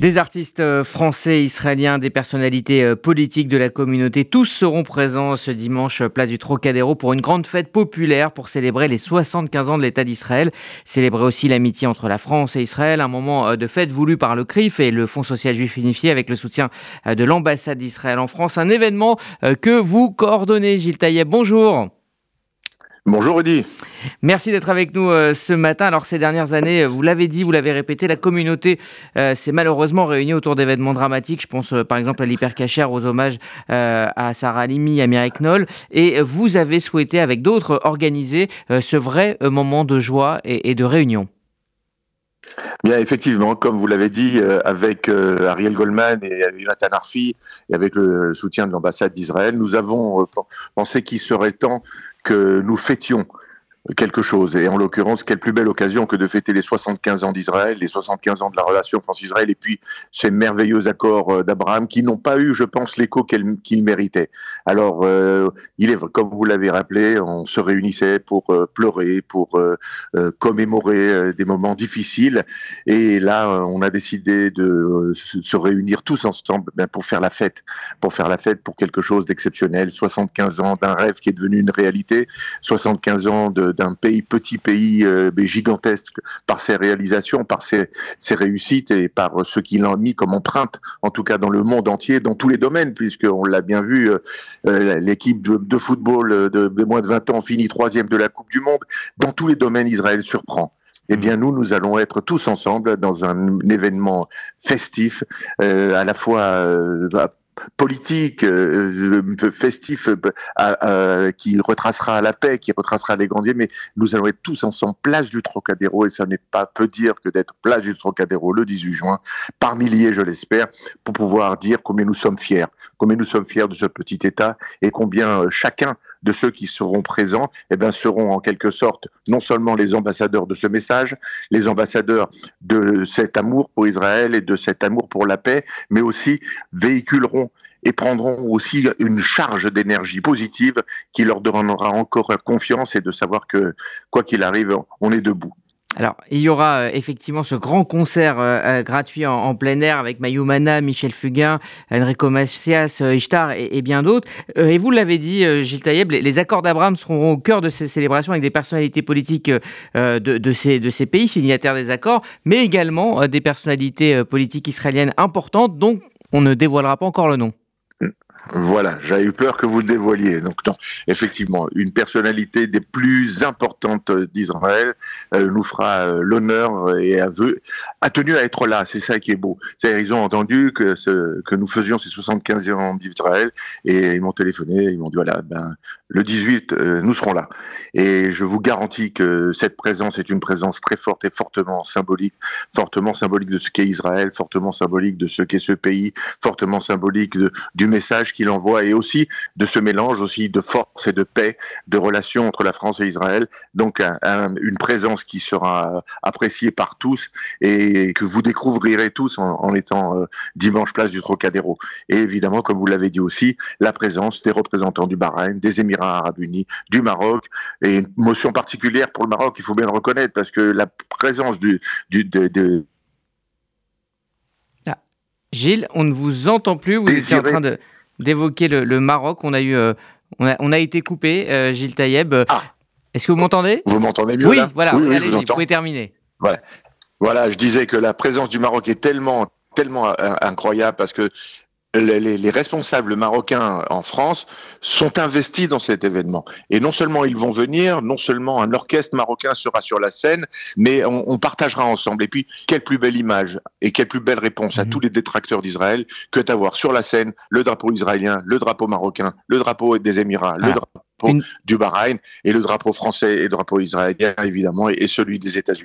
Des artistes euh, français, israéliens, des personnalités euh, politiques de la communauté, tous seront présents ce dimanche euh, place du Trocadéro pour une grande fête populaire pour célébrer les 75 ans de l'État d'Israël. Célébrer aussi l'amitié entre la France et Israël, un moment de fête voulu par le CRIF et le Fonds social juif unifié avec le soutien de l'ambassade d'Israël en France. Un événement que vous coordonnez, Gilles Taïeb. Bonjour. Bonjour Rudy. Merci d'être avec nous euh, ce matin. Alors ces dernières années, vous l'avez dit, vous l'avez répété, la communauté euh, s'est malheureusement réunie autour d'événements dramatiques. Je pense euh, par exemple à l'hypercachère, aux hommages à Sarah Halimi, à Mireille Knoll. Et vous avez souhaité avec d'autres organiser ce vrai moment de joie et de réunion. Bien, effectivement, comme vous l'avez dit, euh, avec euh, Ariel Goldman et Jonathan Arfi, et avec le soutien de l'ambassade d'Israël, nous avons euh, pensé qu'il serait temps que nous fêtions quelque chose. Et en l'occurrence, quelle plus belle occasion que de fêter les 75 ans d'Israël, les 75 ans de la relation France-Israël, et puis ces merveilleux accords euh, d'Abraham qui n'ont pas eu, je pense, l'écho qu'ils méritaient. Alors, euh, il est comme vous l'avez rappelé, on se réunissait pour euh, pleurer, pour commémorer des moments difficiles, et là, on a décidé de se réunir tous ensemble ben, pour faire la fête, pour faire la fête pour quelque chose d'exceptionnel. 75 ans d'un rêve qui est devenu une réalité, 75 ans de d'un pays, petit pays, euh, mais gigantesque par ses réalisations, par ses, ses réussites et par ce qu'il a mis comme empreinte, en tout cas dans le monde entier, dans tous les domaines, puisqu'on l'a bien vu, euh, euh, l'équipe de, football de, de, moins de 20 ans finit troisième de la Coupe du Monde. Dans tous les domaines, Israël surprend. Eh bien, nous, nous allons être tous ensemble dans un, événement festif, à la fois politique, euh, euh, festif, euh, qui retracera la paix, qui retracera les grandiers, mais nous allons être tous ensemble, place du Trocadéro, et ça n'est pas peu dire que d'être place du Trocadéro le 18 juin, par milliers, je l'espère, pour pouvoir dire combien nous sommes fiers, combien nous sommes fiers de ce petit État, et combien chacun de ceux qui seront présents, eh ben, seront en quelque sorte non seulement les ambassadeurs de ce message, les ambassadeurs de cet amour pour Israël et de cet amour pour la paix, mais aussi véhiculeront et prendront aussi une charge d'énergie positive qui leur donnera encore confiance et de savoir que quoi qu'il arrive, on est debout. Alors, il y aura euh, effectivement ce grand concert euh, euh, gratuit en, plein air avec Mayumana, Michel Fugain, Enrico Macias, Ishtar et, bien d'autres. et vous l'avez dit, Gilles Taïeb, les, accords d'Abraham seront au cœur de ces célébrations avec des personnalités politiques de, ces pays signataires des accords, mais également des personnalités politiques israéliennes importantes dont on ne dévoilera pas encore le nom. Voilà, j'avais eu peur que vous le dévoiliez. Donc, non, effectivement, une personnalité des plus importantes d'Israël euh, nous fera euh, l'honneur et a, tenu à être là. C'est ça qui est beau. Ils ont entendu que, nous faisions ces 75 ans d'Israël et ils m'ont téléphoné. Ils m'ont dit voilà, ben le 18, euh, nous serons là. Et je vous garantis que cette présence est une présence très forte et fortement symbolique, fortement symbolique de ce qu'est Israël, fortement symbolique de ce qu'est ce pays, fortement symbolique de, du message qu'il envoie et aussi de ce mélange aussi de force et de paix, de relations entre la France et Israël. Donc une présence qui sera appréciée par tous et que vous découvrirez tous en, étant euh, dimanche place du Trocadéro. Et évidemment, comme vous l'avez dit aussi, la présence des représentants du Bahreïn, des Émirats arabes unis, du Maroc, et une motion particulière pour le Maroc, il faut bien le reconnaître, parce que la présence du, de, Gilles, on ne vous entend plus, vous étiez en train d'évoquer le, Maroc, on a eu... Euh, on, a, on a, été coupé, euh, Gilles Taïeb. Ah. Est-ce que vous m'entendez? Vous m'entendez mieux Oui, voilà, allez vous, pouvez terminer. Voilà. voilà, je disais que la présence du Maroc est tellement tellement euh, incroyable parce que les, responsables marocains en France sont investis dans cet événement. Et non seulement ils vont venir, non seulement un orchestre marocain sera sur la scène, mais on, partagera ensemble. Et puis, quelle plus belle image et quelle plus belle réponse à mhm. tous les détracteurs d'Israël que d'avoir sur la scène le drapeau israélien, le drapeau marocain, le drapeau des Émirats, le drapeau du Bahreïn et le drapeau français et le drapeau israélien, évidemment, et celui des États-Unis.